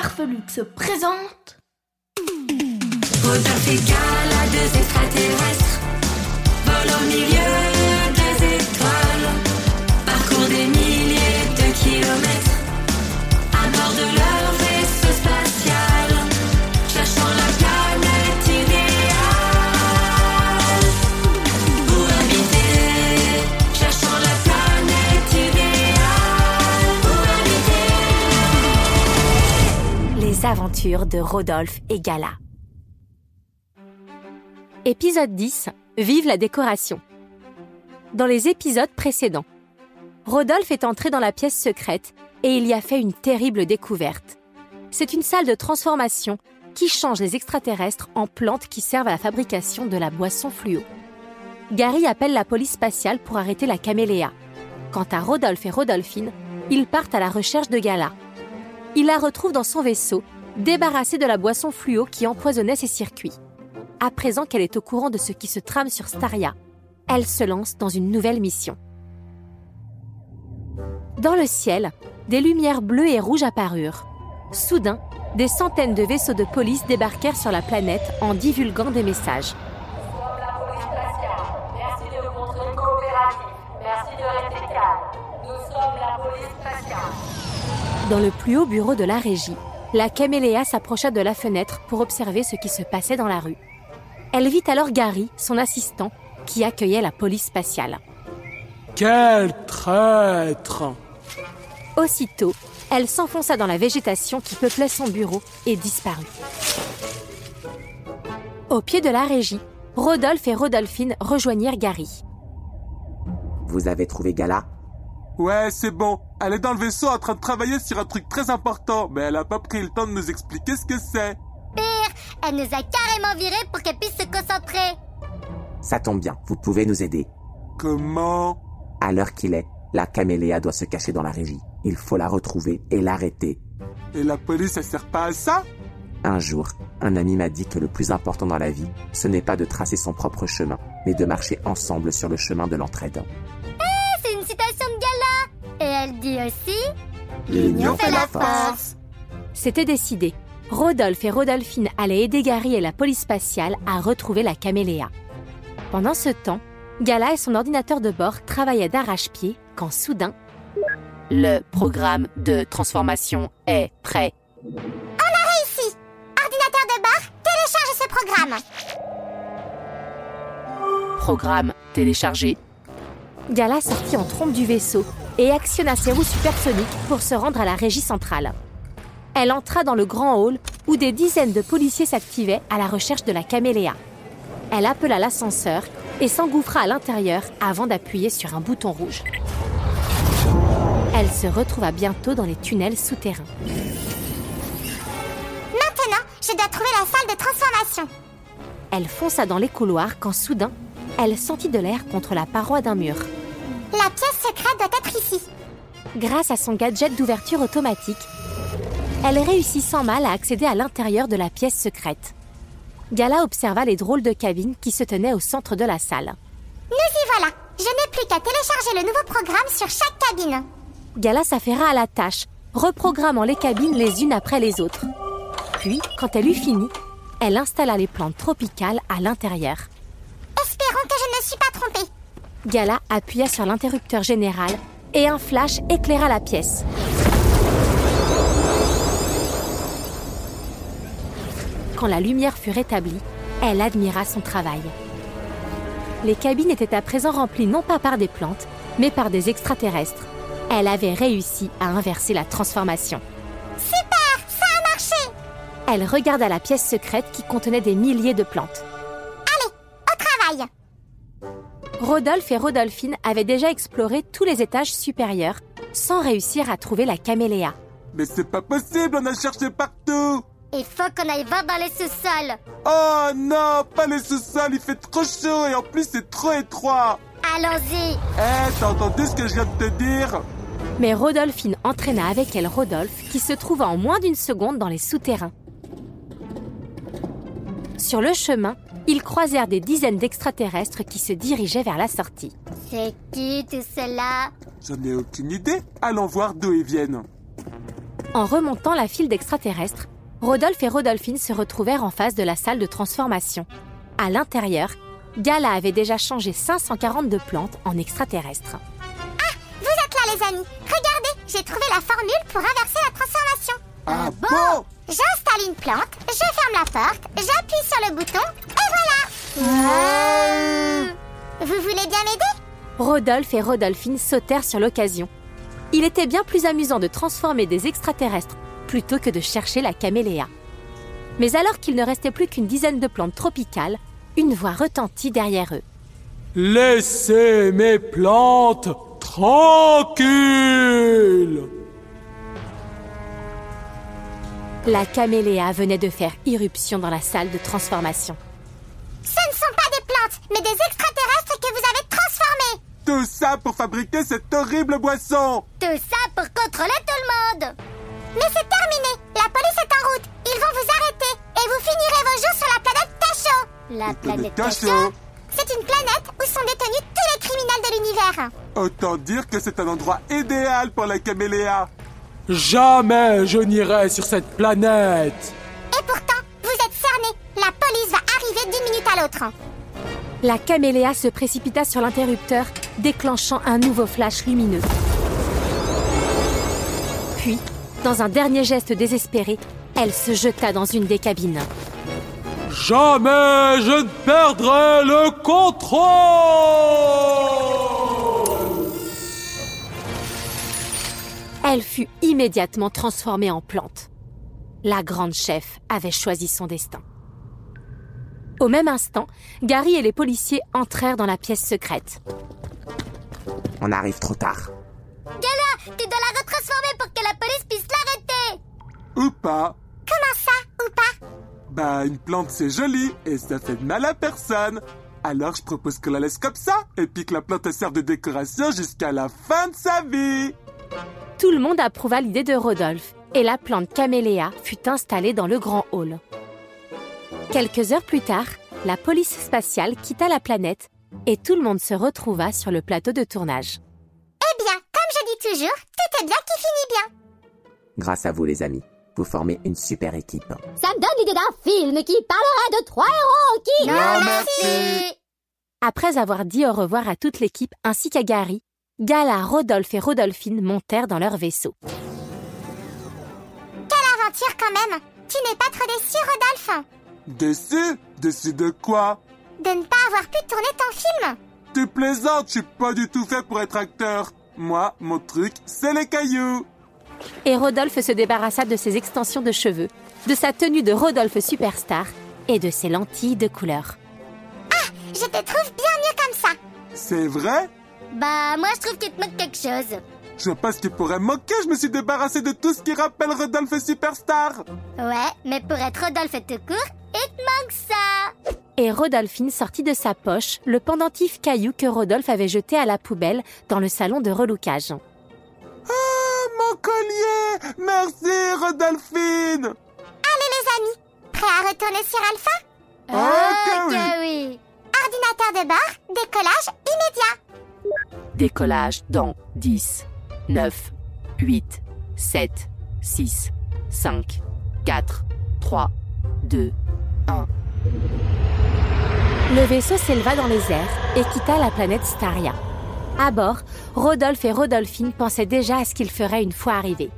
Farfelux se présentent. Rodolphe et Gala, deux extraterrestres, volent au milieu de Rodolphe et Gala. Épisode 10. Vive la décoration. Dans les épisodes précédents, Rodolphe est entré dans la pièce secrète et il y a fait une terrible découverte. C'est une salle de transformation qui change les extraterrestres en plantes qui servent à la fabrication de la boisson fluo. Gary appelle la police spatiale pour arrêter la caméléa. Quant à Rodolphe et Rodolphine, ils partent à la recherche de Gala. Il la retrouve dans son vaisseau, débarrassée de la boisson fluo qui empoisonnait ses circuits. À présent qu'elle est au courant de ce qui se trame sur Staria, elle se lance dans une nouvelle mission. Dans le ciel, des lumières bleues et rouges apparurent. Soudain, des centaines de vaisseaux de police débarquèrent sur la planète en divulguant des messages. Dans le plus haut bureau de la régie, la caméléa s'approcha de la fenêtre pour observer ce qui se passait dans la rue. Elle vit alors Gary, son assistant, qui accueillait la police spatiale. Quel traître Aussitôt, elle s'enfonça dans la végétation qui peuplait son bureau et disparut. Au pied de la régie, Rodolphe et Rodolphine rejoignirent Gary. Vous avez trouvé Gala? Ouais, c'est bon. Elle est dans le vaisseau en train de travailler sur un truc très important, mais elle a pas pris le temps de nous expliquer ce que c'est. Elle nous a carrément virés pour qu'elle puisse se concentrer. Ça tombe bien, vous pouvez nous aider. Comment? À l'heure qu'il est, la caméléa doit se cacher dans la régie. Il faut la retrouver et l'arrêter. Et la police, elle sert pas à ça? Un jour, un ami m'a dit que le plus important dans la vie, ce n'est pas de tracer son propre chemin, mais de marcher ensemble sur le chemin de l'entraide. Dit aussi L'union fait la force. C'était décidé. Rodolphe et Rodolphine allaient aider Gary et la police spatiale à retrouver la caméléa. Pendant ce temps, Gala et son ordinateur de bord travaillaient d'arrache-pied quand soudain, Le programme de transformation est prêt. Ici, ordinateur de bord, télécharge ce programme. Programme téléchargé. Gala sortit en trompe du vaisseau et actionna ses roues supersoniques pour se rendre à la régie centrale. Elle entra dans le grand hall où des dizaines de policiers s'activaient à la recherche de la caméléa. Elle appela l'ascenseur et s'engouffra à l'intérieur avant d'appuyer sur un bouton rouge. Elle se retrouva bientôt dans les tunnels souterrains. Maintenant, je dois trouver la salle de transformation. Elle fonça dans les couloirs quand soudain, elle sentit de l'air contre la paroi d'un mur. La pièce secrète doit être ici. Grâce à son gadget d'ouverture automatique, elle réussit sans mal à accéder à l'intérieur de la pièce secrète. Gala observa les drôles de cabines qui se tenaient au centre de la salle. Nous y voilà. Je n'ai plus qu'à télécharger le nouveau programme sur chaque cabine. Gala s'affaira à la tâche, reprogrammant les cabines les unes après les autres. Puis, quand elle eut fini, elle installa les plantes tropicales à l'intérieur. Espérons que je ne suis pas trompée. Gala appuya sur l'interrupteur général et un flash éclaira la pièce. Quand la lumière fut rétablie, elle admira son travail. Les cabines étaient à présent remplies non pas par des plantes, mais par des extraterrestres. Elle avait réussi à inverser la transformation. Super, ça a marché. Elle regarda la pièce secrète qui contenait des milliers de plantes. Rodolphe et Rodolphine avaient déjà exploré tous les étages supérieurs sans réussir à trouver la caméléa. Mais c'est pas possible, on a cherché partout Il faut qu'on aille voir dans les sous-sols. Oh non, pas les sous-sols, il fait trop chaud et en plus c'est trop étroit Allons-y. Eh, t'as entendu ce que je viens de te dire? Mais Rodolphine entraîna avec elle Rodolphe qui se trouva en moins d'une seconde dans les souterrains. Sur le chemin, ils croisèrent des dizaines d'extraterrestres qui se dirigeaient vers la sortie. C'est qui tout cela? J'en ai aucune idée. Allons voir d'où ils viennent. En remontant la file d'extraterrestres, Rodolphe et Rodolphine se retrouvèrent en face de la salle de transformation. À l'intérieur, Gala avait déjà changé 542 plantes en extraterrestres. Vous êtes là les amis. Regardez, j'ai trouvé la formule pour inverser la transformation. Ah bon? J'installe une plante, je ferme la porte, j'appuie sur le bouton. Vous voulez bien m'aider Rodolphe et Rodolphine sautèrent sur l'occasion. Il était bien plus amusant de transformer des extraterrestres plutôt que de chercher la caméléa. Mais alors qu'il ne restait plus qu'une dizaine de plantes tropicales, une voix retentit derrière eux. Laissez mes plantes tranquilles La caméléa venait de faire irruption dans la salle de transformation. Mais des extraterrestres que vous avez transformés. Tout ça pour fabriquer cette horrible boisson Tout ça pour contrôler tout le monde. Mais c'est terminé. La police est en route. Ils vont vous arrêter et vous finirez vos jours sur la planète Tacho. La planète Tacho. C'est une planète où sont détenus tous les criminels de l'univers. Autant dire que c'est un endroit idéal pour la caméléa. Jamais je n'irai sur cette planète Et pourtant, vous êtes cernés. La police va arriver d'une minute à l'autre. La caméléa se précipita sur l'interrupteur, déclenchant un nouveau flash lumineux. Puis, dans un dernier geste désespéré, elle se jeta dans une des cabines. Jamais je ne perdrai le contrôle Elle fut immédiatement transformée en plante. La grande chef avait choisi son destin. Au même instant, Gary et les policiers entrèrent dans la pièce secrète. On arrive trop tard. Gala, tu dois la retransformer pour que la police puisse l'arrêter. Ou pas Comment ça, ou pas? Bah, une plante c'est joli et ça fait de mal à personne. Alors je propose qu'on la laisse comme ça et puis que la plante elle serve de décoration jusqu'à la fin de sa vie. Tout le monde approuva l'idée de Rodolphe et la plante caméléa fut installée dans le grand hall. Quelques heures plus tard, la police spatiale quitta la planète et tout le monde se retrouva sur le plateau de tournage. Eh bien, comme je dis toujours, tout est bien qui finit bien. Grâce à vous, les amis, vous formez une super équipe. Ça me donne l'idée d'un film qui parlera de trois héros qui... Non, merci. Après avoir dit au revoir à toute l'équipe ainsi qu'à Gary, Gala, Rodolphe et Rodolphine montèrent dans leur vaisseau. Quelle aventure quand même. Tu n'es pas trop déçu, Rodolphe? Déçu Déçu de quoi De ne pas avoir pu tourner ton film. Tu plaisantes, je suis pas du tout fait pour être acteur. Moi, mon truc, c'est les cailloux. Et Rodolphe se débarrassa de ses extensions de cheveux, de sa tenue de Rodolphe Superstar et de ses lentilles de couleur. Je te trouve bien mieux comme ça. C'est vrai Bah, moi je trouve qu'il te manque quelque chose. Je vois pas ce qui pourrait me manquer, je me suis débarrassé de tout ce qui rappelle Rodolphe Superstar. Ouais, mais pour être Rodolphe tout court, il te manque ça. Et Rodolphine sortit de sa poche le pendentif caillou que Rodolphe avait jeté à la poubelle dans le salon de relouquage. Ah, mon collier Merci, Rodolphine Allez les amis, prêts à retourner sur Alpha? Oh, que oui. oui. Ordinateur de bord, décollage immédiat. Décollage dans 10, 9, 8, 7, 6, 5, 4, 3, 2, 1. Le vaisseau s'éleva dans les airs et quitta la planète Staria. À bord, Rodolphe et Rodolphine pensaient déjà à ce qu'ils feraient une fois arrivés.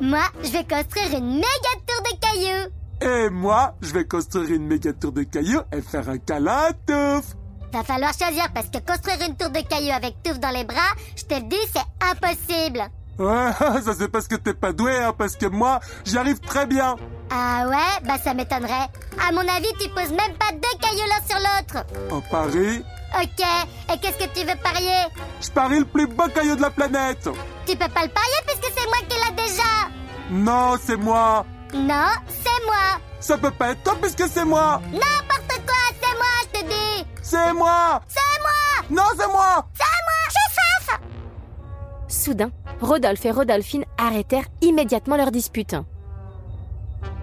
Moi, je vais construire une méga tour de cailloux. Et moi, je vais construire une méga tour de cailloux et faire un câlin à Touffe. Va falloir choisir parce que construire une tour de cailloux avec Touffe dans les bras, je te le dis, c'est impossible. Ouais, ça c'est parce que t'es pas doué, hein, parce que moi, j'y arrive très bien. Ah ouais? Bah ça m'étonnerait. À mon avis, tu poses même pas deux cailloux l'un sur l'autre. En Paris, Ok, et qu'est-ce que tu veux parier? Je parie le plus beau caillou de la planète. Tu peux pas le parier puisque c'est moi qui l'ai déjà. Non, c'est moi. Non, c'est moi. Ça peut pas être toi puisque c'est moi. N'importe quoi, c'est moi, je te dis. C'est moi. C'est moi. Non, c'est moi. C'est moi. Soudain, Rodolphe et Rodolphine arrêtèrent immédiatement leur dispute.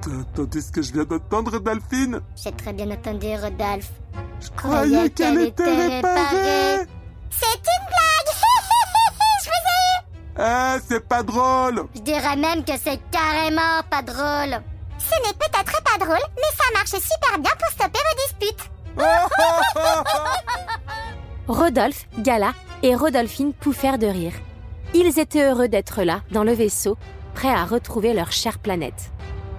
T'as entendu ce que je viens d'entendre, Delphine? J'ai très bien entendu, Rodolphe. Je croyais qu'elle était réparée C'est une blague Je vous ai eu Eh, c'est pas drôle Je dirais même que c'est carrément pas drôle. Ce n'est peut-être pas drôle, mais ça marche super bien pour stopper vos disputes. Rodolphe, Gala et Rodolphine pouffèrent de rire. Ils étaient heureux d'être là, dans le vaisseau, prêts à retrouver leur chère planète.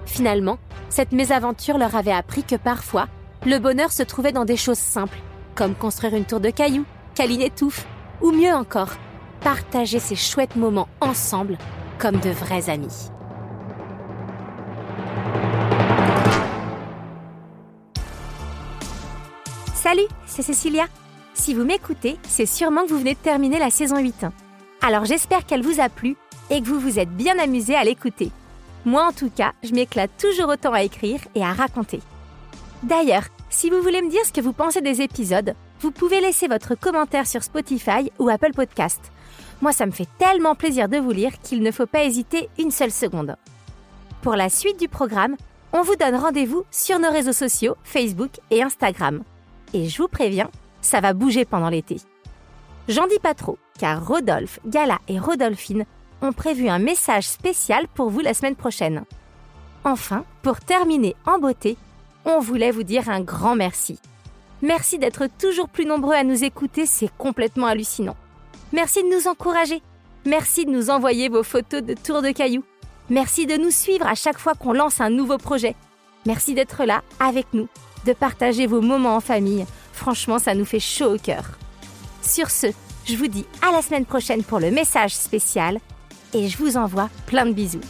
Finalement, cette mésaventure leur avait appris que parfois, le bonheur se trouvait dans des choses simples, comme construire une tour de cailloux, câliner touffe, ou mieux encore, partager ces chouettes moments ensemble comme de vrais amis. Salut, c'est Cécilia. Si vous m'écoutez, c'est sûrement que vous venez de terminer la saison 8. Alors j'espère qu'elle vous a plu et que vous vous êtes bien amusé à l'écouter. Moi en tout cas, je m'éclate toujours autant à écrire et à raconter. D'ailleurs, si vous voulez me dire ce que vous pensez des épisodes, vous pouvez laisser votre commentaire sur Spotify ou Apple Podcast. Moi, ça me fait tellement plaisir de vous lire qu'il ne faut pas hésiter une seule seconde. Pour la suite du programme, on vous donne rendez-vous sur nos réseaux sociaux, Facebook et Instagram. Et je vous préviens, ça va bouger pendant l'été. J'en dis pas trop, car Rodolphe, Gala et Rodolphine ont prévu un message spécial pour vous la semaine prochaine. Enfin, pour terminer en beauté, on voulait vous dire un grand merci. Merci d'être toujours plus nombreux à nous écouter, c'est complètement hallucinant. Merci de nous encourager. Merci de nous envoyer vos photos de tours de cailloux. Merci de nous suivre à chaque fois qu'on lance un nouveau projet. Merci d'être là avec nous, de partager vos moments en famille. Franchement, ça nous fait chaud au cœur. Sur ce, je vous dis à la semaine prochaine pour le message spécial et je vous envoie plein de bisous.